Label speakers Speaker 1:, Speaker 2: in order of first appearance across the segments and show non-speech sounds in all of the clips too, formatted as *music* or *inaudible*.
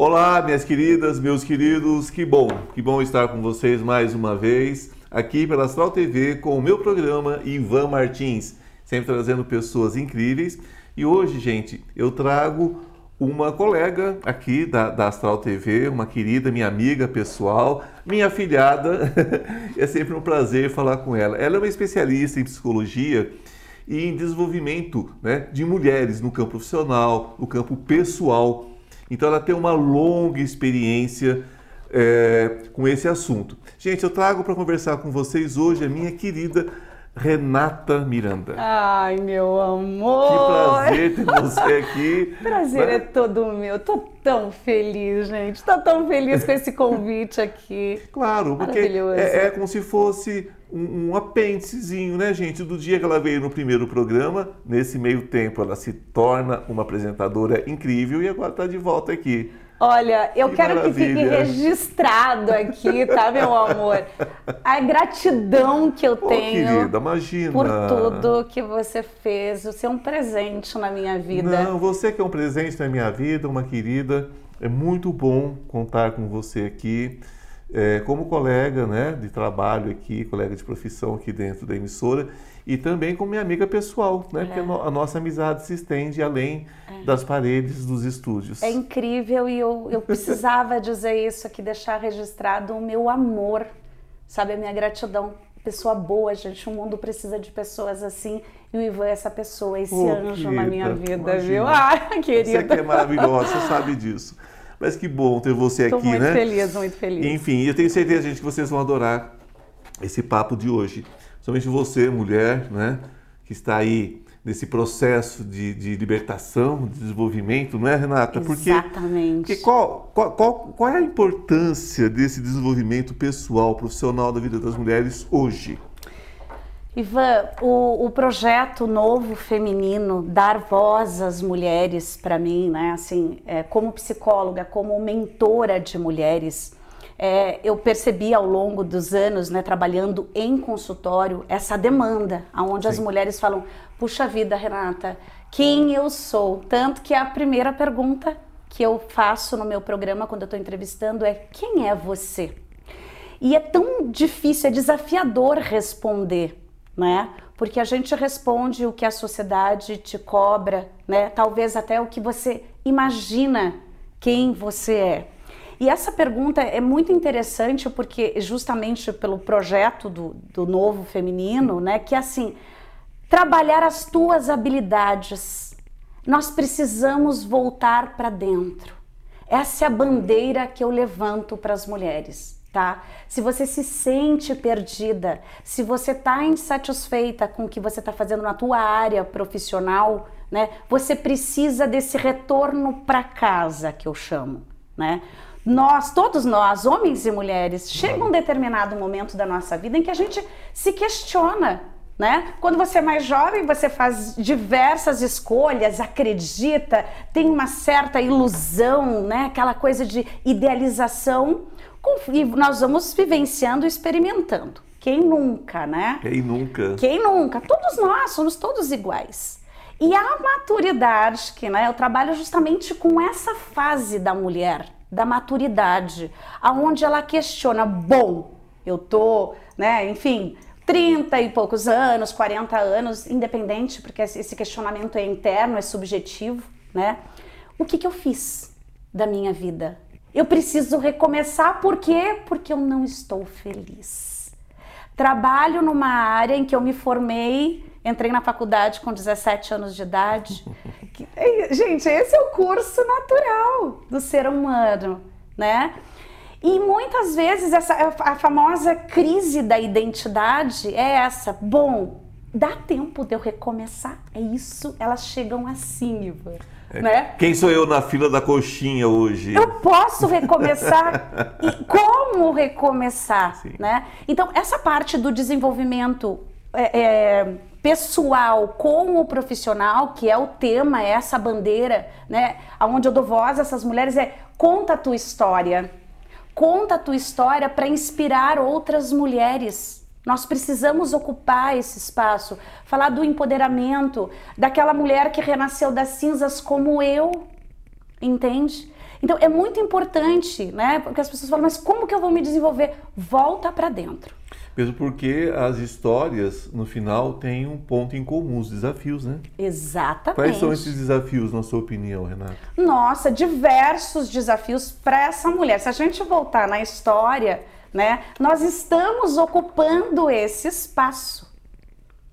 Speaker 1: Olá, minhas queridas, meus queridos, que bom, que bom estar com vocês mais uma vez aqui pela Astral TV com o meu programa Ivan Martins, sempre trazendo pessoas incríveis. E hoje, gente, eu trago uma colega aqui da, da Astral TV, uma querida, minha amiga pessoal, minha filhada. *laughs* é sempre um prazer falar com ela. Ela é uma especialista em psicologia e em desenvolvimento né, de mulheres no campo profissional, no campo pessoal. Então ela tem uma longa experiência é, com esse assunto. Gente, eu trago para conversar com vocês hoje a minha querida Renata Miranda.
Speaker 2: Ai, meu amor!
Speaker 1: Que prazer ter você aqui. *laughs*
Speaker 2: prazer né? é todo meu. Tô tão feliz, gente. Tô tão feliz com esse convite aqui.
Speaker 1: Claro, porque é, é como se fosse um, um apêndicezinho, né, gente? Do dia que ela veio no primeiro programa, nesse meio tempo ela se torna uma apresentadora incrível e agora está de volta aqui.
Speaker 2: Olha, eu que quero maravilha. que fique registrado aqui, tá, meu amor? A gratidão que eu
Speaker 1: Pô,
Speaker 2: tenho
Speaker 1: querida, imagina.
Speaker 2: por tudo que você fez. Você é um presente na minha vida.
Speaker 1: Não, você que é um presente na minha vida, uma querida. É muito bom contar com você aqui é, como colega né, de trabalho aqui, colega de profissão aqui dentro da emissora e também como minha amiga pessoal, né, é. porque a nossa amizade se estende além é. das paredes dos estúdios.
Speaker 2: É incrível e eu, eu precisava *laughs* dizer isso aqui, deixar registrado o meu amor, sabe, a minha gratidão. Pessoa boa, gente, o mundo precisa de pessoas assim e o Ivan é essa pessoa, esse oh, anjo querida, na minha vida, imagina. viu? Ai, *laughs* querida.
Speaker 1: Você que é maravilhosa, você sabe disso. Mas que bom ter você aqui,
Speaker 2: muito
Speaker 1: né?
Speaker 2: Muito feliz, muito feliz.
Speaker 1: Enfim, eu tenho certeza, gente, que vocês vão adorar esse papo de hoje. Somente você, mulher, né? Que está aí nesse processo de, de libertação, de desenvolvimento, não é, Renata?
Speaker 2: Porque, Exatamente.
Speaker 1: Porque qual, qual, qual, qual é a importância desse desenvolvimento pessoal, profissional da vida das mulheres hoje?
Speaker 2: Ivan, o, o projeto novo feminino, dar voz às mulheres, para mim, né, assim, é, como psicóloga, como mentora de mulheres, é, eu percebi ao longo dos anos, né, trabalhando em consultório, essa demanda, onde as mulheres falam: puxa vida, Renata, quem eu sou? Tanto que a primeira pergunta que eu faço no meu programa quando eu estou entrevistando é: quem é você? E é tão difícil, é desafiador responder né? Porque a gente responde o que a sociedade te cobra, né? Talvez até o que você imagina quem você é. E essa pergunta é muito interessante porque justamente pelo projeto do, do novo feminino, né? Que é assim, trabalhar as tuas habilidades. Nós precisamos voltar para dentro. Essa é a bandeira que eu levanto para as mulheres tá? Se você se sente perdida, se você está insatisfeita com o que você está fazendo na tua área profissional, né? Você precisa desse retorno para casa que eu chamo, né? Nós, todos nós, homens e mulheres, chega um determinado momento da nossa vida em que a gente se questiona, né? Quando você é mais jovem, você faz diversas escolhas, acredita, tem uma certa ilusão, né? Aquela coisa de idealização e nós vamos vivenciando e experimentando. Quem nunca, né?
Speaker 1: Quem nunca?
Speaker 2: Quem nunca? Todos nós somos todos iguais. E a maturidade, que né, eu trabalho justamente com essa fase da mulher, da maturidade, aonde ela questiona, bom, eu tô, né, enfim, 30 e poucos anos, 40 anos, independente, porque esse questionamento é interno, é subjetivo, né? O que, que eu fiz da minha vida? Eu preciso recomeçar, por quê? Porque eu não estou feliz. Trabalho numa área em que eu me formei, entrei na faculdade com 17 anos de idade. *laughs* Gente, esse é o curso natural do ser humano, né? E muitas vezes essa a famosa crise da identidade é essa. Bom, dá tempo de eu recomeçar? É isso, elas chegam assim, Ivan. É. Né?
Speaker 1: Quem sou eu na fila da coxinha hoje?
Speaker 2: Eu posso recomeçar? *laughs* e como recomeçar? Né? Então, essa parte do desenvolvimento é, é, pessoal com o profissional, que é o tema, é essa bandeira, né? Onde eu dou voz a essas mulheres, é conta a tua história. Conta a tua história para inspirar outras mulheres nós precisamos ocupar esse espaço, falar do empoderamento, daquela mulher que renasceu das cinzas como eu, entende? Então é muito importante, né? Porque as pessoas falam, mas como que eu vou me desenvolver? Volta para dentro.
Speaker 1: Mesmo porque as histórias, no final, têm um ponto em comum, os desafios, né?
Speaker 2: Exatamente.
Speaker 1: Quais são esses desafios, na sua opinião, Renata?
Speaker 2: Nossa, diversos desafios para essa mulher. Se a gente voltar na história, né, nós estamos ocupando esse espaço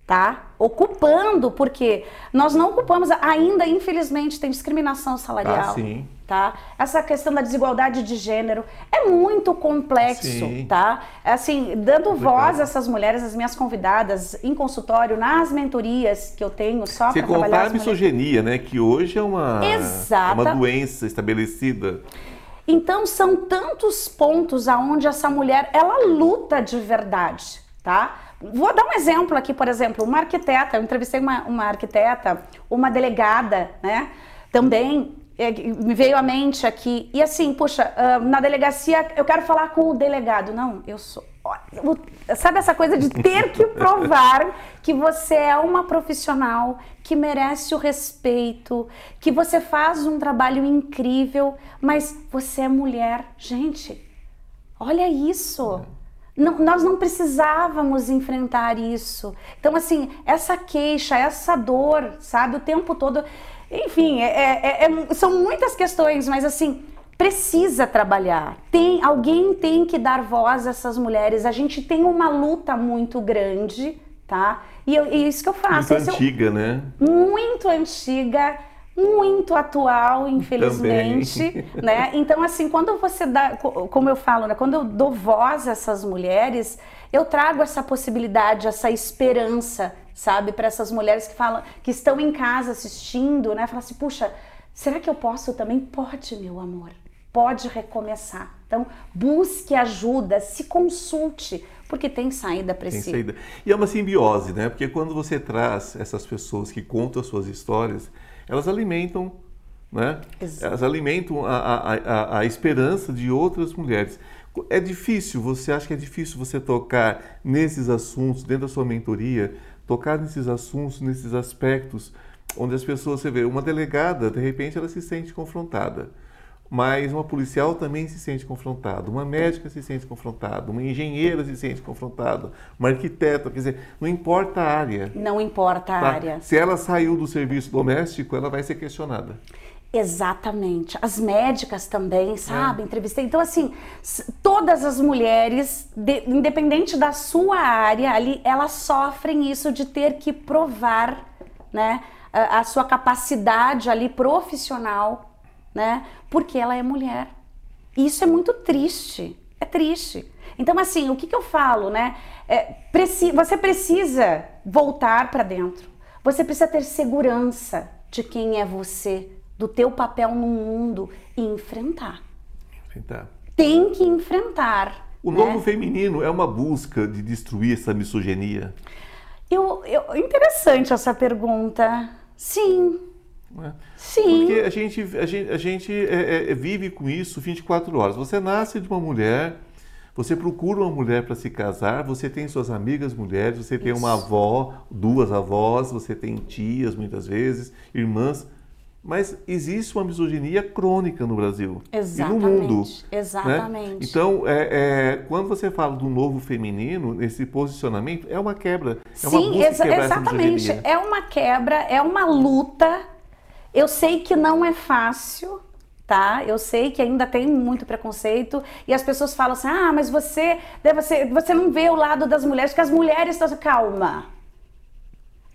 Speaker 2: tá? Ocupando, porque nós não ocupamos, ainda infelizmente tem discriminação salarial.
Speaker 1: Ah, sim.
Speaker 2: Tá? Essa questão da desigualdade de gênero é muito complexo, sim. tá? Assim, dando voz a essas mulheres, as minhas convidadas em consultório, nas mentorias que eu tenho só para trabalhar
Speaker 1: a misoginia, né? Que hoje é uma, Exata. uma doença estabelecida.
Speaker 2: Então são tantos pontos aonde essa mulher ela luta de verdade, tá? Vou dar um exemplo aqui, por exemplo, uma arquiteta, eu entrevistei uma, uma arquiteta, uma delegada, né? Também é, me veio à mente aqui. E assim, puxa, ah, na delegacia eu quero falar com o delegado. Não, eu sou. Sabe essa coisa de ter que provar que você é uma profissional que merece o respeito, que você faz um trabalho incrível, mas você é mulher. Gente, olha isso. Não, nós não precisávamos enfrentar isso. Então, assim, essa queixa, essa dor, sabe, o tempo todo. Enfim, é, é, é, são muitas questões, mas assim, precisa trabalhar. Tem Alguém tem que dar voz a essas mulheres. A gente tem uma luta muito grande, tá? E, eu, e isso que eu faço.
Speaker 1: Muito antiga, eu, né?
Speaker 2: Muito antiga muito atual, infelizmente, *laughs* né? Então assim, quando você dá, como eu falo, né, quando eu dou voz a essas mulheres, eu trago essa possibilidade, essa esperança, sabe, para essas mulheres que falam, que estão em casa assistindo, né? Falar assim, puxa, será que eu posso também? Pode, meu amor. Pode recomeçar. Então, busque ajuda, se consulte, porque tem saída para si. Saída.
Speaker 1: E é uma simbiose, né? Porque quando você traz essas pessoas que contam as suas histórias, elas alimentam, né? Elas alimentam a, a, a, a esperança de outras mulheres. É difícil, você acha que é difícil você tocar nesses assuntos, dentro da sua mentoria, tocar nesses assuntos, nesses aspectos, onde as pessoas, você vê, uma delegada, de repente, ela se sente confrontada mas uma policial também se sente confrontada, uma médica se sente confrontada, uma engenheira se sente confrontada, uma arquiteta, quer dizer, não importa a área.
Speaker 2: Não importa a tá? área.
Speaker 1: Se ela saiu do serviço doméstico, ela vai ser questionada.
Speaker 2: Exatamente. As médicas também, sabe? É. Entrevistei. Então, assim, todas as mulheres, de, independente da sua área ali, elas sofrem isso de ter que provar, né? A, a sua capacidade ali profissional né? Porque ela é mulher. E isso é muito triste. É triste. Então, assim, o que, que eu falo, né? É, preci você precisa voltar para dentro. Você precisa ter segurança de quem é você, do teu papel no mundo e enfrentar.
Speaker 1: Enfrentar.
Speaker 2: Tem que enfrentar.
Speaker 1: O né? novo feminino é uma busca de destruir essa misoginia?
Speaker 2: Eu, eu, interessante essa pergunta. Sim,
Speaker 1: né? Sim. Porque a gente, a gente, a gente é, é, vive com isso 24 horas. Você nasce de uma mulher, você procura uma mulher para se casar, você tem suas amigas mulheres, você tem isso. uma avó, duas avós, você tem tias muitas vezes, irmãs. Mas existe uma misoginia crônica no Brasil
Speaker 2: Exatamente.
Speaker 1: e no mundo.
Speaker 2: Exatamente.
Speaker 1: Né? Então, é, é, quando você fala do novo feminino, esse posicionamento é uma quebra. É
Speaker 2: Sim, uma exa exatamente. É uma quebra, é uma luta eu sei que não é fácil, tá? Eu sei que ainda tem muito preconceito e as pessoas falam assim: "Ah, mas você, você, você não vê o lado das mulheres, que as mulheres estão calma".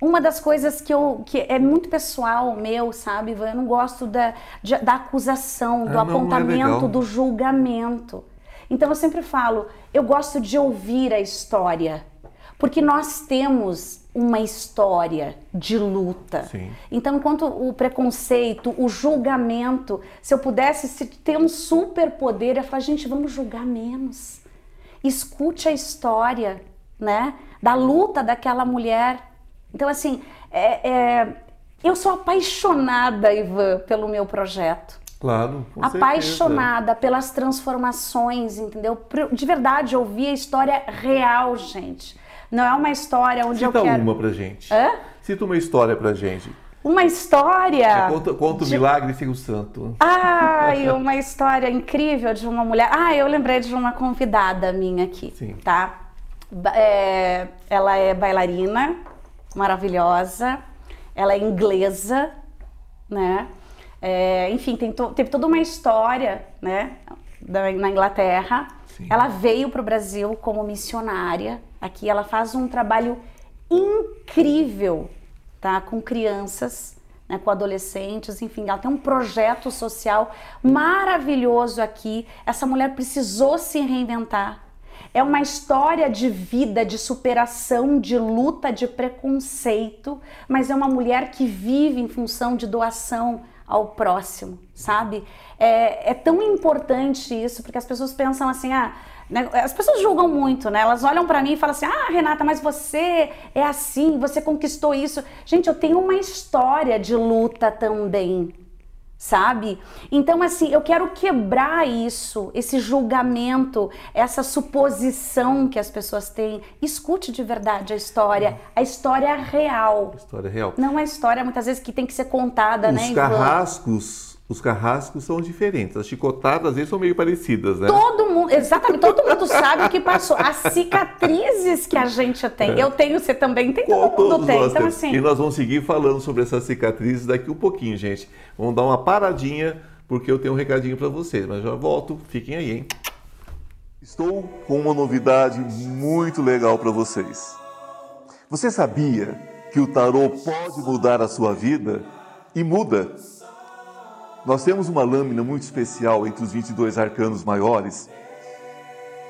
Speaker 2: Uma das coisas que eu que é muito pessoal meu, sabe? Eu não gosto da, de, da acusação, do ah, é apontamento, é do julgamento. Então eu sempre falo, eu gosto de ouvir a história, porque nós temos uma história de luta. Sim. Então, enquanto o preconceito, o julgamento, se eu pudesse ter um superpoder, eu falar, gente, vamos julgar menos. Escute a história, né, da luta daquela mulher. Então, assim, é, é, eu sou apaixonada, Ivan, pelo meu projeto.
Speaker 1: Claro, com
Speaker 2: apaixonada
Speaker 1: certeza.
Speaker 2: pelas transformações, entendeu? De verdade, ouvir a história real, gente. Não é uma história onde
Speaker 1: Cita
Speaker 2: eu quero...
Speaker 1: uma pra gente.
Speaker 2: Hã?
Speaker 1: Cita uma história pra gente.
Speaker 2: uma história.
Speaker 1: Conta, conta o de... milagre sem o santo.
Speaker 2: Ai, uma história incrível de uma mulher. Ah, eu lembrei de uma convidada minha aqui, Sim. tá? É, ela é bailarina, maravilhosa. Ela é inglesa, né? É, enfim, tem to, teve toda uma história, né? Da, na Inglaterra. Sim. Ela veio para o Brasil como missionária. Aqui ela faz um trabalho incrível tá? com crianças, né? com adolescentes, enfim, ela tem um projeto social maravilhoso aqui. Essa mulher precisou se reinventar. É uma história de vida, de superação, de luta, de preconceito, mas é uma mulher que vive em função de doação ao próximo, sabe? É, é tão importante isso, porque as pessoas pensam assim, ah, né? As pessoas julgam muito, né? Elas olham para mim e falam assim: "Ah, Renata, mas você é assim, você conquistou isso". Gente, eu tenho uma história de luta também, sabe? Então, assim, eu quero quebrar isso, esse julgamento, essa suposição que as pessoas têm. Escute de verdade a história, a história real.
Speaker 1: A história real.
Speaker 2: Não a história muitas vezes que tem que ser contada,
Speaker 1: Os
Speaker 2: né?
Speaker 1: Os carrascos os carrascos são diferentes. As chicotadas às vezes são meio parecidas, né?
Speaker 2: Todo exatamente, todo mundo sabe o que passou. As cicatrizes que a gente tem. É. Eu tenho, você também tem, todo
Speaker 1: Todos
Speaker 2: mundo tem.
Speaker 1: Então, assim. E nós vamos seguir falando sobre essas cicatrizes daqui um pouquinho, gente. Vamos dar uma paradinha, porque eu tenho um recadinho para vocês. Mas já volto, fiquem aí, hein? Estou com uma novidade muito legal para vocês. Você sabia que o tarô pode mudar a sua vida? E muda. Nós temos uma lâmina muito especial entre os 22 arcanos maiores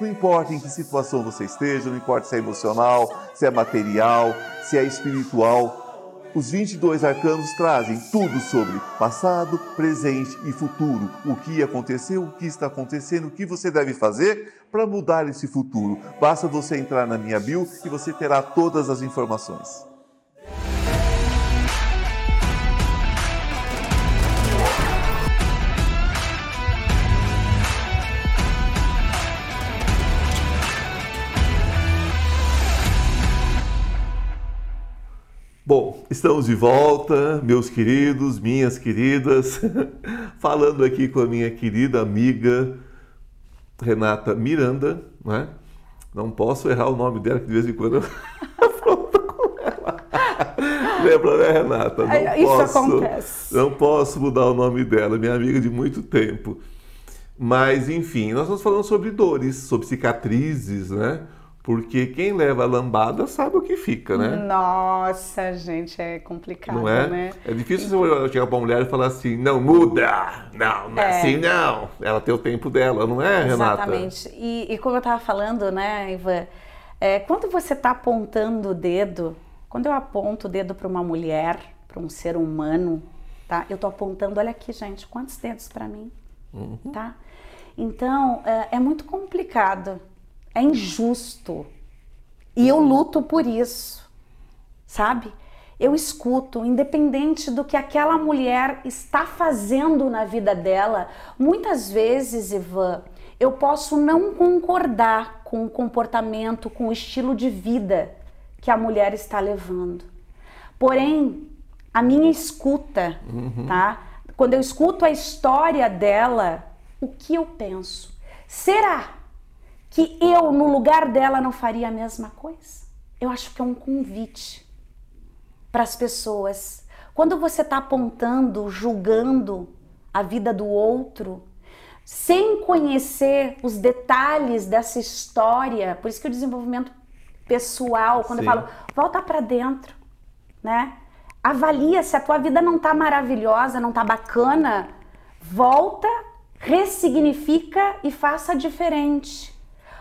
Speaker 1: Não importa em que situação você esteja, não importa se é emocional, se é material, se é espiritual, os 22 arcanos trazem tudo sobre passado, presente e futuro. O que aconteceu, o que está acontecendo, o que você deve fazer para mudar esse futuro. Basta você entrar na minha bio e você terá todas as informações. Bom, estamos de volta, meus queridos, minhas queridas, *laughs* falando aqui com a minha querida amiga Renata Miranda, não é? Não posso errar o nome dela, que de vez em quando eu *laughs* falo com ela. Lembra, né, Renata?
Speaker 2: Não Isso posso, acontece.
Speaker 1: Não posso mudar o nome dela, minha amiga de muito tempo. Mas, enfim, nós estamos falando sobre dores, sobre cicatrizes, né? Porque quem leva a lambada sabe o que fica, né?
Speaker 2: Nossa, gente, é complicado,
Speaker 1: não é?
Speaker 2: né?
Speaker 1: É difícil você chegar para uma mulher e falar assim, não, muda! Não, não é, é assim não! Ela tem o tempo dela, não é, Renata?
Speaker 2: Exatamente. E, e como eu estava falando, né, Ivan, é, quando você está apontando o dedo, quando eu aponto o dedo para uma mulher, para um ser humano, tá? Eu estou apontando, olha aqui, gente, quantos dedos para mim, uhum. tá? Então, é, é muito complicado é injusto. E eu luto por isso, sabe? Eu escuto, independente do que aquela mulher está fazendo na vida dela. Muitas vezes, Ivan, eu posso não concordar com o comportamento, com o estilo de vida que a mulher está levando. Porém, a minha escuta, uhum. tá? Quando eu escuto a história dela, o que eu penso? Será que eu, no lugar dela, não faria a mesma coisa? Eu acho que é um convite para as pessoas. Quando você está apontando, julgando a vida do outro, sem conhecer os detalhes dessa história, por isso que o desenvolvimento pessoal, quando Sim. eu falo, volta para dentro, né? Avalia se a tua vida não tá maravilhosa, não tá bacana, volta, ressignifica e faça diferente.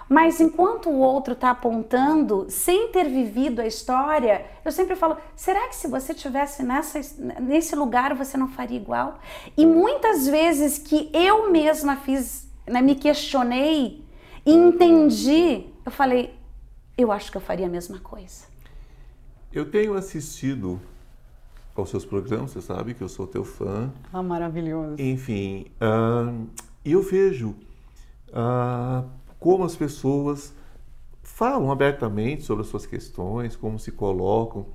Speaker 2: Mas enquanto o outro está apontando, sem ter vivido a história, eu sempre falo: será que se você tivesse nessa, nesse lugar você não faria igual? E muitas vezes que eu mesma fiz, né, me questionei e entendi, eu falei: eu acho que eu faria a mesma coisa.
Speaker 1: Eu tenho assistido aos seus programas, você sabe que eu sou teu fã.
Speaker 2: Ah, maravilhoso.
Speaker 1: Enfim, uh, e eu vejo. Uh, como as pessoas falam abertamente sobre as suas questões, como se colocam.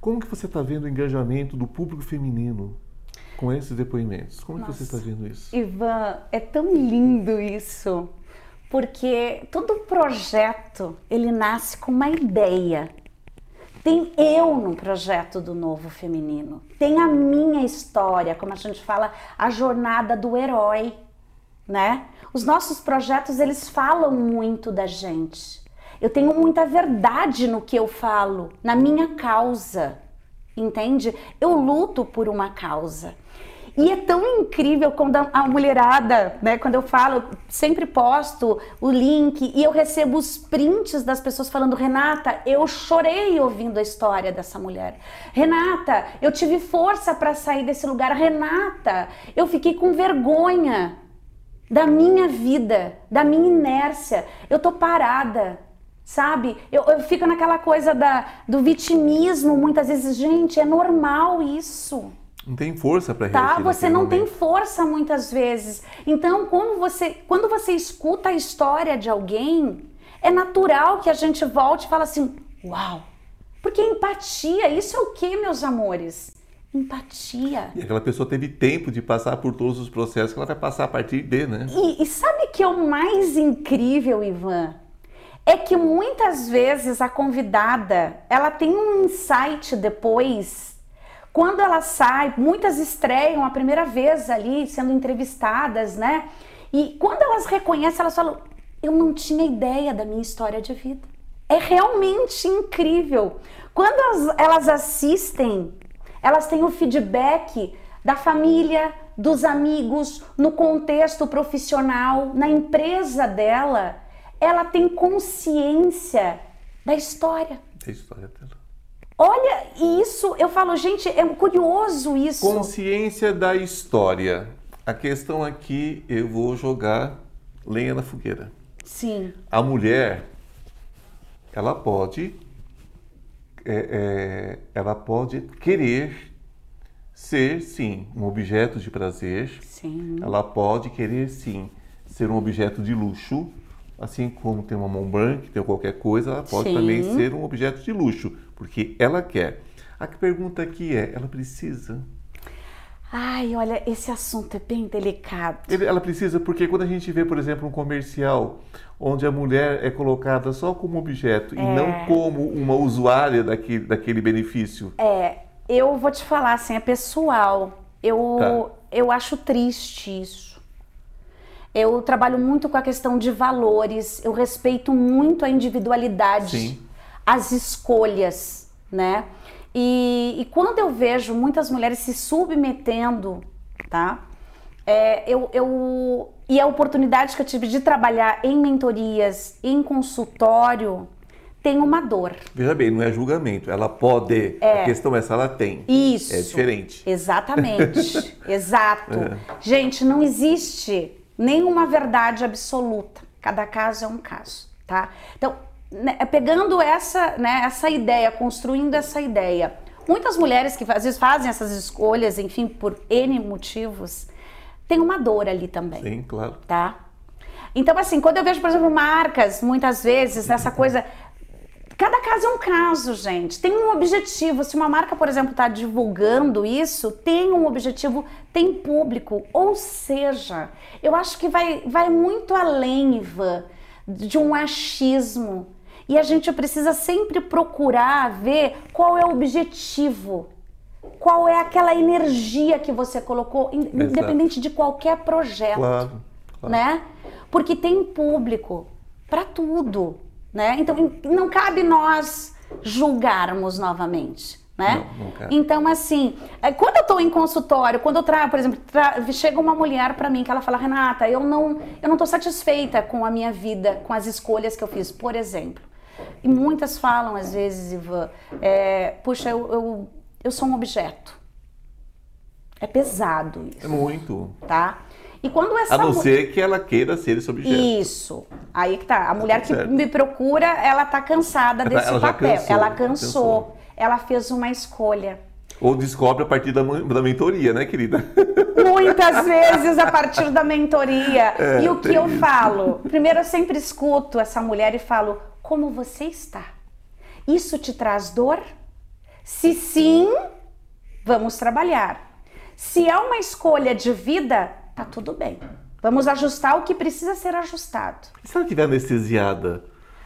Speaker 1: Como que você está vendo o engajamento do público feminino com esses depoimentos? Como Nossa, que você está vendo isso?
Speaker 2: Ivan, é tão lindo isso, porque todo projeto ele nasce com uma ideia. Tem eu no projeto do Novo Feminino, tem a minha história, como a gente fala, a jornada do herói né? Os nossos projetos eles falam muito da gente. Eu tenho muita verdade no que eu falo, na minha causa, entende? Eu luto por uma causa. E é tão incrível quando a mulherada, né, quando eu falo, sempre posto o link e eu recebo os prints das pessoas falando: Renata, eu chorei ouvindo a história dessa mulher. Renata, eu tive força para sair desse lugar. Renata, eu fiquei com vergonha da minha vida, da minha inércia. Eu tô parada, sabe? Eu, eu fico naquela coisa da, do vitimismo muitas vezes. Gente, é normal isso.
Speaker 1: Não tem força para
Speaker 2: Tá, você não momento. tem força muitas vezes. Então, quando você, quando você escuta a história de alguém, é natural que a gente volte e fale assim: "Uau!" Porque empatia, isso é o que, meus amores? Empatia.
Speaker 1: E aquela pessoa teve tempo de passar por todos os processos que ela vai passar a partir de, né?
Speaker 2: E, e sabe que é o mais incrível, Ivan? É que muitas vezes a convidada, ela tem um insight depois. Quando ela sai, muitas estreiam a primeira vez ali sendo entrevistadas, né? E quando elas reconhecem, elas falam: "Eu não tinha ideia da minha história de vida". É realmente incrível. Quando elas assistem elas têm o feedback da família, dos amigos, no contexto profissional, na empresa dela. Ela tem consciência da história.
Speaker 1: Da história dela.
Speaker 2: Olha, isso, eu falo, gente, é curioso isso.
Speaker 1: Consciência da história. A questão aqui, eu vou jogar lenha na fogueira.
Speaker 2: Sim.
Speaker 1: A mulher, ela pode é, é, ela pode querer ser, sim, um objeto de prazer.
Speaker 2: Sim.
Speaker 1: Ela pode querer, sim, ser um objeto de luxo. Assim como tem uma mão branca, tem qualquer coisa, ela pode sim. também ser um objeto de luxo, porque ela quer. A pergunta aqui é: ela precisa?
Speaker 2: Ai, olha, esse assunto é bem delicado.
Speaker 1: Ela precisa, porque quando a gente vê, por exemplo, um comercial onde a mulher é colocada só como objeto é... e não como uma usuária daquele, daquele benefício.
Speaker 2: É, eu vou te falar assim, é pessoal. Eu, tá. eu acho triste isso. Eu trabalho muito com a questão de valores, eu respeito muito a individualidade, Sim. as escolhas, né? E, e, quando eu vejo muitas mulheres se submetendo, tá? É, eu, eu, e a oportunidade que eu tive de trabalhar em mentorias, em consultório, tem uma dor.
Speaker 1: Veja bem, não é julgamento. Ela pode. É. A questão é se ela tem.
Speaker 2: Isso.
Speaker 1: É diferente.
Speaker 2: Exatamente. *laughs* Exato. É. Gente, não existe nenhuma verdade absoluta. Cada caso é um caso, tá? Então, pegando essa, né, essa ideia, construindo essa ideia. Muitas mulheres que às vezes fazem essas escolhas, enfim, por N motivos, tem uma dor ali também.
Speaker 1: Sim, claro.
Speaker 2: Tá? Então, assim, quando eu vejo, por exemplo, marcas, muitas vezes, essa *laughs* coisa. Cada caso é um caso, gente. Tem um objetivo. Se uma marca, por exemplo, está divulgando isso, tem um objetivo, tem público. Ou seja, eu acho que vai, vai muito além, Ivan, de um achismo e a gente precisa sempre procurar ver qual é o objetivo, qual é aquela energia que você colocou, independente de qualquer projeto, claro, claro. né? Porque tem público para tudo, né? Então não cabe nós julgarmos novamente. né? Não, então, assim, é, quando eu estou em consultório, quando eu trago, por exemplo, tra... chega uma mulher para mim que ela fala, Renata, eu não, eu não estou satisfeita com a minha vida, com as escolhas que eu fiz, por exemplo. E muitas falam, às vezes, Ivan, é, puxa, eu, eu, eu sou um objeto. É pesado isso.
Speaker 1: É muito.
Speaker 2: Tá? E quando essa
Speaker 1: A não ser que ela queira ser esse objeto.
Speaker 2: Isso. Aí que tá. A mulher que certo. me procura, ela tá cansada desse ela papel. Cansou, ela cansou. cansou. Ela fez uma escolha.
Speaker 1: Ou descobre a partir da, da mentoria, né, querida?
Speaker 2: Muitas *laughs* vezes a partir da mentoria. É, e o que eu isso. falo? Primeiro, eu sempre escuto essa mulher e falo: como você está? Isso te traz dor? Se sim, vamos trabalhar. Se é uma escolha de vida, tá tudo bem. Vamos ajustar o que precisa ser ajustado.
Speaker 1: E se ela estiver anestesiada?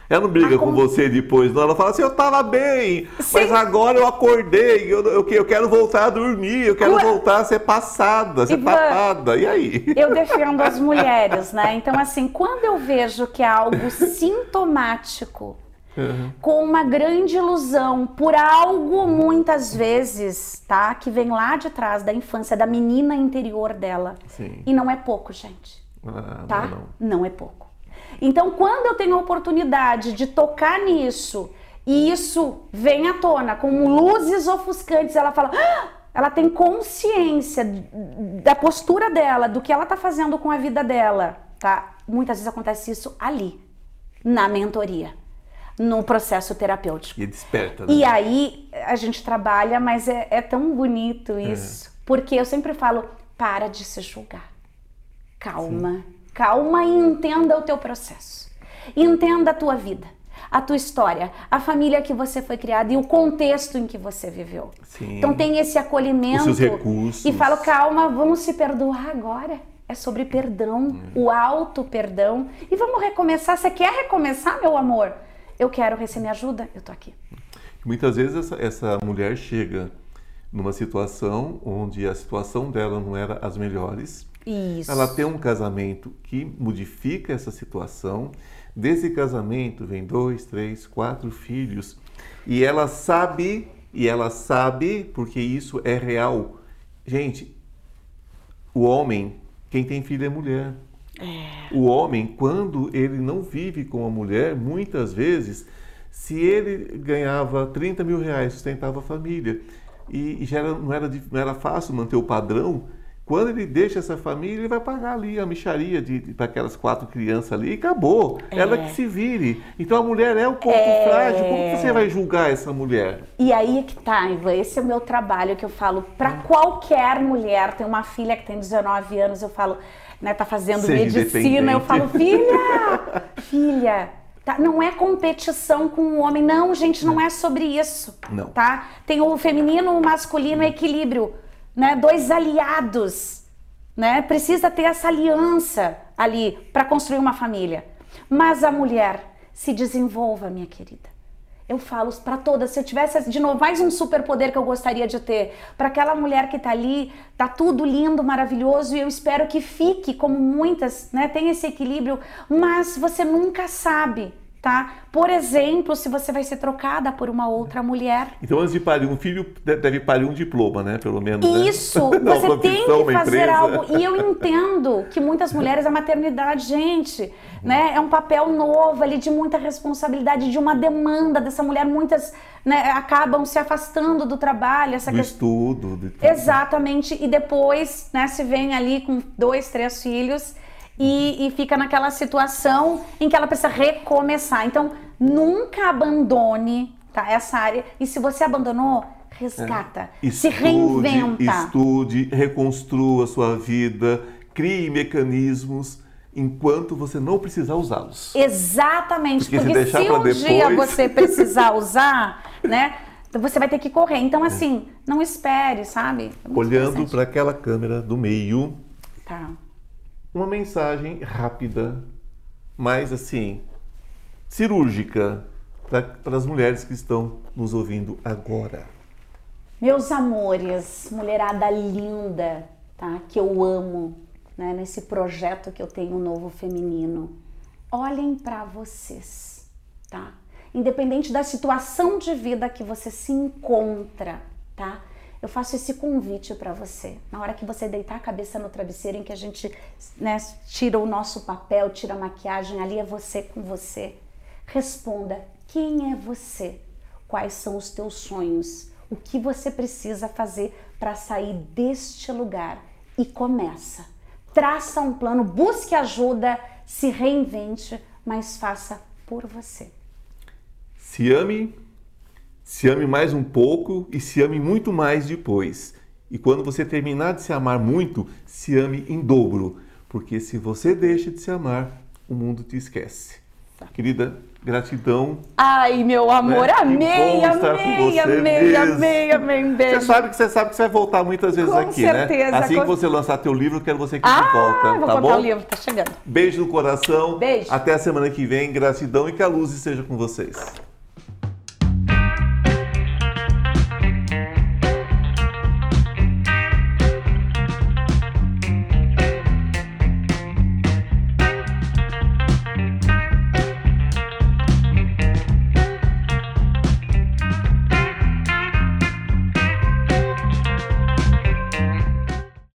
Speaker 1: Ela não briga com você depois, não. Ela fala assim: eu tava bem, Sim. mas agora eu acordei, eu, eu, eu, quero voltar a dormir, eu quero voltar a ser passada, ser Ivan, papada. E aí?
Speaker 2: Eu defendo as *laughs* mulheres, né? Então, assim, quando eu vejo que é algo *laughs* sintomático, Uhum. com uma grande ilusão por algo muitas vezes, tá? Que vem lá de trás da infância da menina interior dela. Sim. E não é pouco, gente. Ah, tá? Não, não. não é pouco. Então, quando eu tenho a oportunidade de tocar nisso e isso vem à tona com luzes ofuscantes, ela fala, ah! ela tem consciência da postura dela, do que ela tá fazendo com a vida dela, tá? Muitas vezes acontece isso ali, na mentoria, no processo terapêutico.
Speaker 1: E desperta. Né?
Speaker 2: E aí a gente trabalha, mas é, é tão bonito é. isso, é. porque eu sempre falo, para de se julgar, calma. Sim calma e entenda o teu processo. Entenda a tua vida, a tua história, a família que você foi criada e o contexto em que você viveu. Sim. Então tem esse acolhimento.
Speaker 1: Os seus recursos.
Speaker 2: E falo, calma, vamos se perdoar agora. É sobre perdão, hum. o alto perdão. E vamos recomeçar. Você quer recomeçar, meu amor? Eu quero, você me ajuda? Eu tô aqui.
Speaker 1: Muitas vezes essa, essa mulher chega numa situação onde a situação dela não era as melhores
Speaker 2: isso.
Speaker 1: Ela tem um casamento que modifica essa situação. Desse casamento vem dois, três, quatro filhos. E ela sabe, e ela sabe, porque isso é real. Gente, o homem, quem tem filho é mulher. É. O homem, quando ele não vive com a mulher, muitas vezes, se ele ganhava 30 mil reais, sustentava a família, e, já era, não, era, não era fácil manter o padrão, quando ele deixa essa família, ele vai pagar ali a micharia de, de para aquelas quatro crianças ali e acabou. É. Ela que se vire. Então a mulher é um ponto é... frágil. Como você vai julgar essa mulher?
Speaker 2: E aí é que tá, Ivan. Esse é o meu trabalho que eu falo para qualquer mulher. Tem uma filha que tem 19 anos, eu falo, né, tá fazendo Seja medicina. Eu falo, filha, filha, Tá? Não é competição com o homem. Não, gente, não é sobre isso.
Speaker 1: Não.
Speaker 2: Tá? Tem o feminino, o masculino, equilíbrio né? Dois aliados, né? Precisa ter essa aliança ali para construir uma família. Mas a mulher se desenvolva, minha querida. Eu falo para todas, se eu tivesse de novo mais um superpoder que eu gostaria de ter, para aquela mulher que está ali, tá tudo lindo, maravilhoso e eu espero que fique como muitas, né, tem esse equilíbrio, mas você nunca sabe tá? Por exemplo, se você vai ser trocada por uma outra mulher.
Speaker 1: Então, antes de parir um filho, deve parir um diploma, né? Pelo menos. Né?
Speaker 2: Isso, *laughs* né? você tem que fazer algo. E eu entendo que muitas mulheres, a maternidade, gente, né? É um papel novo ali de muita responsabilidade, de uma demanda dessa mulher. Muitas né, acabam se afastando do trabalho, essa
Speaker 1: do questão... estudo. De
Speaker 2: Exatamente. E depois, né, se vem ali com dois, três filhos e, e fica naquela situação em que ela precisa recomeçar. Então, nunca abandone tá, essa área. E se você abandonou, resgata, é. estude, se reinventa.
Speaker 1: Estude, reconstrua a sua vida, crie mecanismos enquanto você não precisar usá-los.
Speaker 2: Exatamente, porque, porque se, se um depois... dia você *laughs* precisar usar, né, você vai ter que correr. Então, assim, não espere, sabe?
Speaker 1: É Olhando para aquela câmera do meio.
Speaker 2: Tá
Speaker 1: uma mensagem rápida, mas assim, cirúrgica para as mulheres que estão nos ouvindo agora.
Speaker 2: Meus amores, mulherada linda, tá? Que eu amo, né? Nesse projeto que eu tenho novo feminino. Olhem para vocês, tá? independente da situação de vida que você se encontra, tá? Eu faço esse convite para você. Na hora que você deitar a cabeça no travesseiro, em que a gente né, tira o nosso papel, tira a maquiagem, ali é você com você. Responda: quem é você? Quais são os teus sonhos? O que você precisa fazer para sair deste lugar? E começa. Traça um plano, busque ajuda, se reinvente, mas faça por você.
Speaker 1: Se ame, se ame mais um pouco e se ame muito mais depois. E quando você terminar de se amar muito, se ame em dobro, porque se você deixa de se amar, o mundo te esquece. Tá. Querida, gratidão.
Speaker 2: Ai, meu amor, né? amei, amei, amei, amei, amei, um beijo.
Speaker 1: Você sabe que você sabe que você vai voltar muitas vezes
Speaker 2: com
Speaker 1: aqui,
Speaker 2: certeza,
Speaker 1: né? Assim
Speaker 2: com...
Speaker 1: que você lançar teu livro, eu quero você aqui
Speaker 2: ah,
Speaker 1: de volta,
Speaker 2: vou
Speaker 1: tá bom?
Speaker 2: o livro, tá chegando.
Speaker 1: Beijo no coração.
Speaker 2: Beijo.
Speaker 1: Até a semana que vem, gratidão e que a luz esteja com vocês.